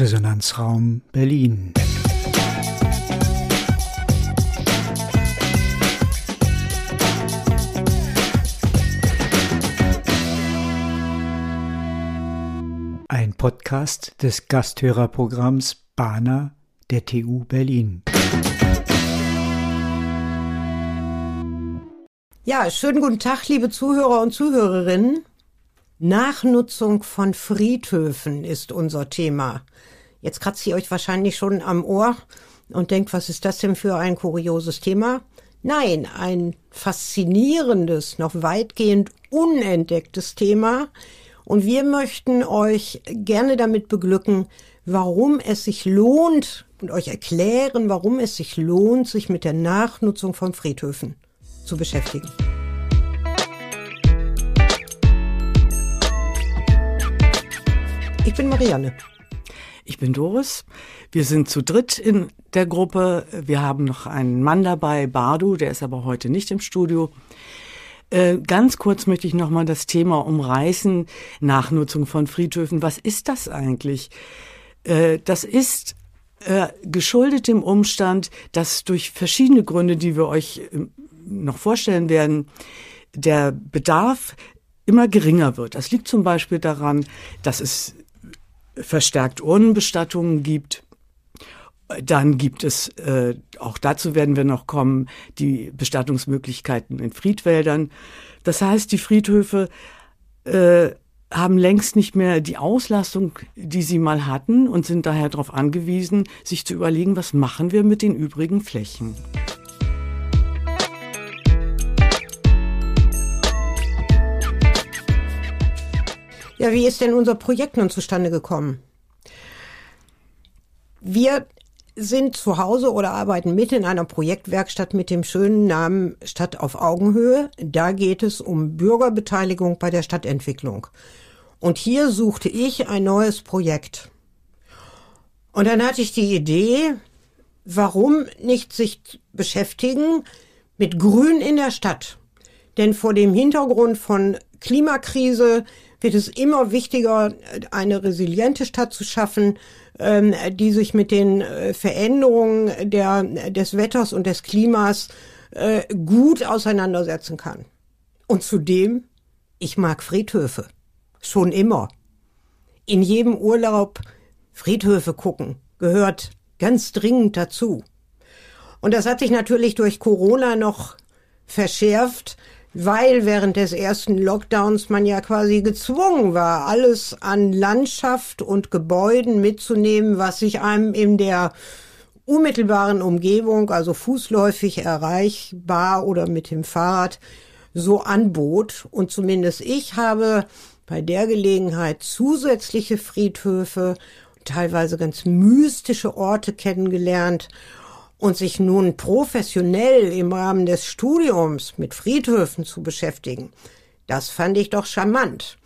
Resonanzraum Berlin. Ein Podcast des Gasthörerprogramms Bana der TU Berlin. Ja, schönen guten Tag, liebe Zuhörer und Zuhörerinnen. Nachnutzung von Friedhöfen ist unser Thema. Jetzt kratzt ihr euch wahrscheinlich schon am Ohr und denkt, was ist das denn für ein kurioses Thema? Nein, ein faszinierendes, noch weitgehend unentdecktes Thema. Und wir möchten euch gerne damit beglücken, warum es sich lohnt und euch erklären, warum es sich lohnt, sich mit der Nachnutzung von Friedhöfen zu beschäftigen. Ich bin Marianne. Ich bin Doris. Wir sind zu dritt in der Gruppe. Wir haben noch einen Mann dabei, Bardu, der ist aber heute nicht im Studio. Äh, ganz kurz möchte ich nochmal das Thema umreißen, Nachnutzung von Friedhöfen. Was ist das eigentlich? Äh, das ist äh, geschuldet dem Umstand, dass durch verschiedene Gründe, die wir euch noch vorstellen werden, der Bedarf immer geringer wird. Das liegt zum Beispiel daran, dass es verstärkt Urnenbestattungen gibt. Dann gibt es, äh, auch dazu werden wir noch kommen, die Bestattungsmöglichkeiten in Friedwäldern. Das heißt, die Friedhöfe äh, haben längst nicht mehr die Auslastung, die sie mal hatten und sind daher darauf angewiesen, sich zu überlegen, was machen wir mit den übrigen Flächen. Ja, wie ist denn unser Projekt nun zustande gekommen? Wir sind zu Hause oder arbeiten mit in einer Projektwerkstatt mit dem schönen Namen Stadt auf Augenhöhe. Da geht es um Bürgerbeteiligung bei der Stadtentwicklung. Und hier suchte ich ein neues Projekt. Und dann hatte ich die Idee, warum nicht sich beschäftigen mit Grün in der Stadt? Denn vor dem Hintergrund von Klimakrise, wird es immer wichtiger, eine resiliente Stadt zu schaffen, ähm, die sich mit den äh, Veränderungen der, des Wetters und des Klimas äh, gut auseinandersetzen kann. Und zudem, ich mag Friedhöfe. Schon immer. In jedem Urlaub Friedhöfe gucken gehört ganz dringend dazu. Und das hat sich natürlich durch Corona noch verschärft, weil während des ersten Lockdowns man ja quasi gezwungen war, alles an Landschaft und Gebäuden mitzunehmen, was sich einem in der unmittelbaren Umgebung, also fußläufig erreichbar oder mit dem Fahrrad, so anbot. Und zumindest ich habe bei der Gelegenheit zusätzliche Friedhöfe, teilweise ganz mystische Orte kennengelernt und sich nun professionell im Rahmen des Studiums mit Friedhöfen zu beschäftigen, das fand ich doch charmant.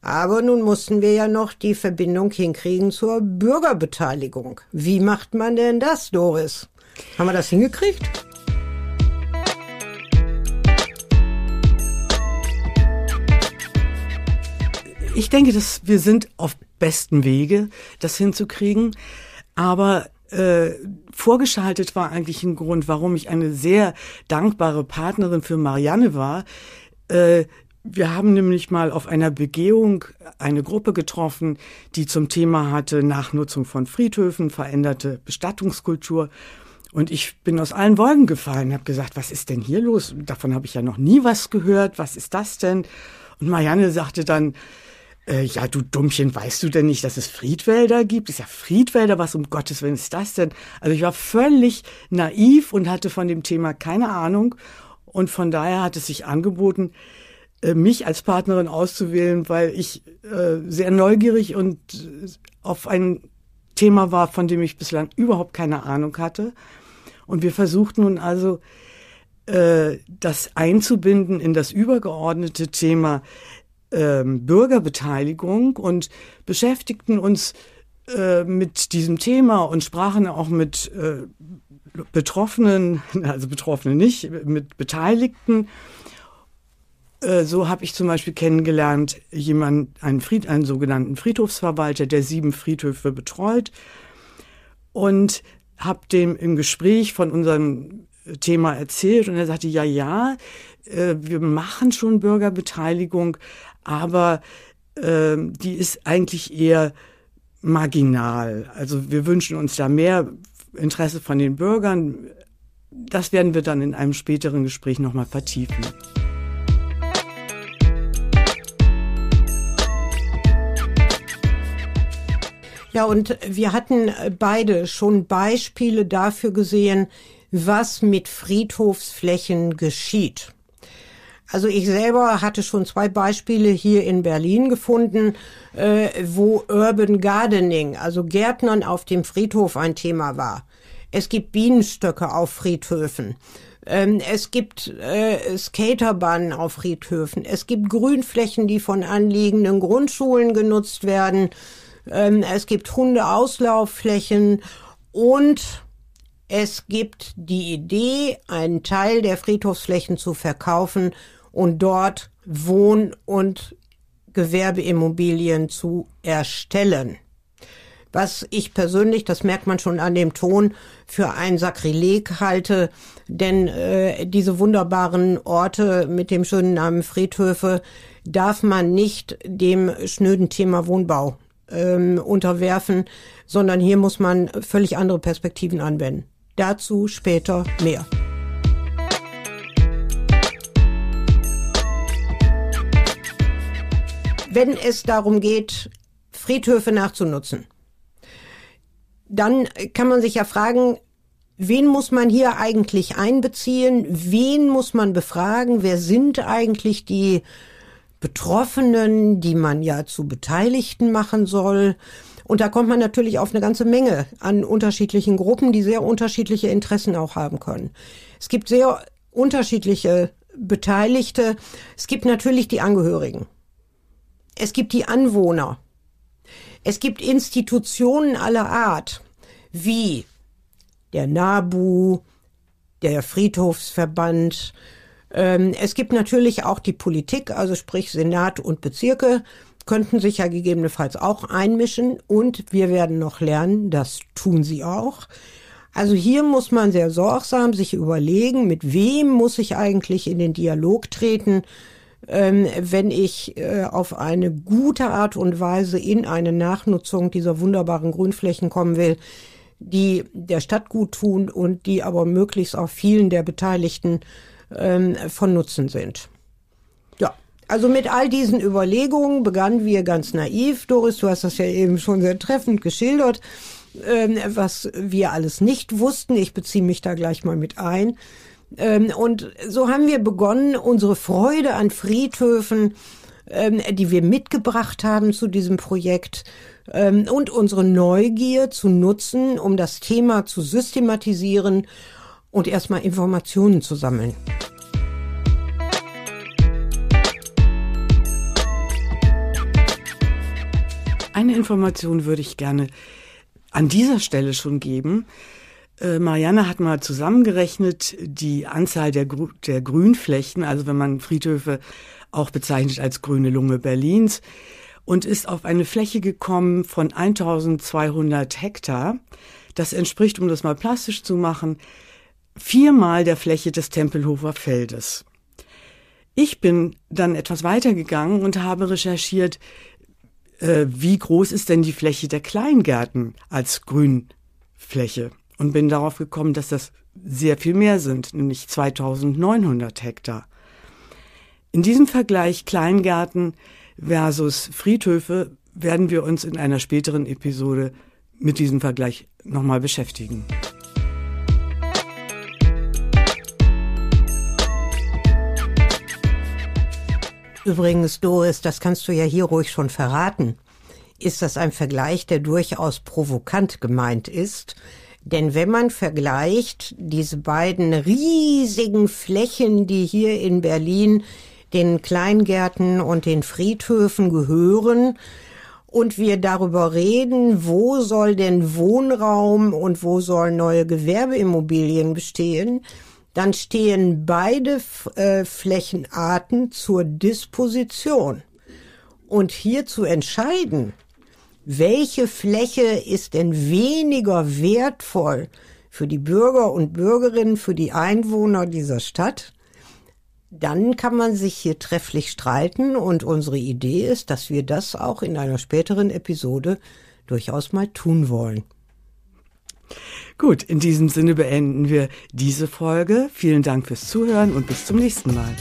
Aber nun mussten wir ja noch die Verbindung hinkriegen zur Bürgerbeteiligung. Wie macht man denn das, Doris? Haben wir das hingekriegt? Ich denke, dass wir sind auf besten Wege, das hinzukriegen. Aber äh, vorgeschaltet war eigentlich ein Grund, warum ich eine sehr dankbare Partnerin für Marianne war. Äh, wir haben nämlich mal auf einer Begehung eine Gruppe getroffen, die zum Thema hatte Nachnutzung von Friedhöfen, veränderte Bestattungskultur. Und ich bin aus allen Wolken gefallen, habe gesagt, was ist denn hier los? Davon habe ich ja noch nie was gehört. Was ist das denn? Und Marianne sagte dann, äh, ja, du Dummchen, weißt du denn nicht, dass es Friedwälder gibt? Ist ja Friedwälder, was um Gottes Willen ist das denn? Also ich war völlig naiv und hatte von dem Thema keine Ahnung. Und von daher hat es sich angeboten, äh, mich als Partnerin auszuwählen, weil ich äh, sehr neugierig und äh, auf ein Thema war, von dem ich bislang überhaupt keine Ahnung hatte. Und wir versuchten nun also, äh, das einzubinden in das übergeordnete Thema ähm, Bürgerbeteiligung und beschäftigten uns äh, mit diesem Thema und sprachen auch mit äh, Betroffenen, also Betroffenen nicht, mit Beteiligten. Äh, so habe ich zum Beispiel kennengelernt, jemand, einen, Fried, einen sogenannten Friedhofsverwalter, der sieben Friedhöfe betreut und habe dem im Gespräch von unserem Thema erzählt und er sagte, ja, ja, äh, wir machen schon Bürgerbeteiligung, aber äh, die ist eigentlich eher marginal. Also wir wünschen uns da mehr Interesse von den Bürgern. Das werden wir dann in einem späteren Gespräch nochmal vertiefen. Ja, und wir hatten beide schon Beispiele dafür gesehen, was mit Friedhofsflächen geschieht. Also ich selber hatte schon zwei Beispiele hier in Berlin gefunden, äh, wo Urban Gardening, also Gärtnern auf dem Friedhof ein Thema war. Es gibt Bienenstöcke auf Friedhöfen. Ähm, es gibt äh, Skaterbahnen auf Friedhöfen. Es gibt Grünflächen, die von anliegenden Grundschulen genutzt werden. Ähm, es gibt Hundeauslaufflächen und es gibt die Idee, einen Teil der Friedhofsflächen zu verkaufen und dort Wohn- und Gewerbeimmobilien zu erstellen. Was ich persönlich, das merkt man schon an dem Ton, für ein Sakrileg halte, denn äh, diese wunderbaren Orte mit dem schönen Namen Friedhöfe darf man nicht dem schnöden Thema Wohnbau ähm, unterwerfen, sondern hier muss man völlig andere Perspektiven anwenden. Dazu später mehr. Wenn es darum geht, Friedhöfe nachzunutzen, dann kann man sich ja fragen, wen muss man hier eigentlich einbeziehen? Wen muss man befragen? Wer sind eigentlich die Betroffenen, die man ja zu Beteiligten machen soll. Und da kommt man natürlich auf eine ganze Menge an unterschiedlichen Gruppen, die sehr unterschiedliche Interessen auch haben können. Es gibt sehr unterschiedliche Beteiligte. Es gibt natürlich die Angehörigen. Es gibt die Anwohner. Es gibt Institutionen aller Art, wie der NABU, der Friedhofsverband, ähm, es gibt natürlich auch die Politik, also sprich Senat und Bezirke, könnten sich ja gegebenenfalls auch einmischen und wir werden noch lernen, das tun sie auch. Also hier muss man sehr sorgsam sich überlegen, mit wem muss ich eigentlich in den Dialog treten, ähm, wenn ich äh, auf eine gute Art und Weise in eine Nachnutzung dieser wunderbaren Grünflächen kommen will, die der Stadt gut tun und die aber möglichst auch vielen der Beteiligten ähm, von Nutzen sind. Ja, also mit all diesen Überlegungen begannen wir ganz naiv. Doris, du hast das ja eben schon sehr treffend geschildert, ähm, was wir alles nicht wussten. Ich beziehe mich da gleich mal mit ein. Ähm, und so haben wir begonnen, unsere Freude an Friedhöfen, ähm, die wir mitgebracht haben zu diesem Projekt, ähm, und unsere Neugier zu nutzen, um das Thema zu systematisieren und erstmal Informationen zu sammeln. Eine Information würde ich gerne an dieser Stelle schon geben. Äh, Marianne hat mal zusammengerechnet die Anzahl der, Gr der Grünflächen, also wenn man Friedhöfe auch bezeichnet als grüne Lunge Berlins, und ist auf eine Fläche gekommen von 1200 Hektar. Das entspricht, um das mal plastisch zu machen, viermal der Fläche des Tempelhofer Feldes. Ich bin dann etwas weitergegangen und habe recherchiert, äh, wie groß ist denn die Fläche der Kleingärten als Grünfläche und bin darauf gekommen, dass das sehr viel mehr sind, nämlich 2900 Hektar. In diesem Vergleich Kleingärten versus Friedhöfe werden wir uns in einer späteren Episode mit diesem Vergleich nochmal beschäftigen. Übrigens, Doris, das kannst du ja hier ruhig schon verraten. Ist das ein Vergleich, der durchaus provokant gemeint ist? Denn wenn man vergleicht diese beiden riesigen Flächen, die hier in Berlin den Kleingärten und den Friedhöfen gehören, und wir darüber reden, wo soll denn Wohnraum und wo sollen neue Gewerbeimmobilien bestehen, dann stehen beide äh, Flächenarten zur Disposition. Und hier zu entscheiden, welche Fläche ist denn weniger wertvoll für die Bürger und Bürgerinnen, für die Einwohner dieser Stadt, dann kann man sich hier trefflich streiten und unsere Idee ist, dass wir das auch in einer späteren Episode durchaus mal tun wollen. Gut, in diesem Sinne beenden wir diese Folge. Vielen Dank fürs Zuhören und bis zum nächsten Mal.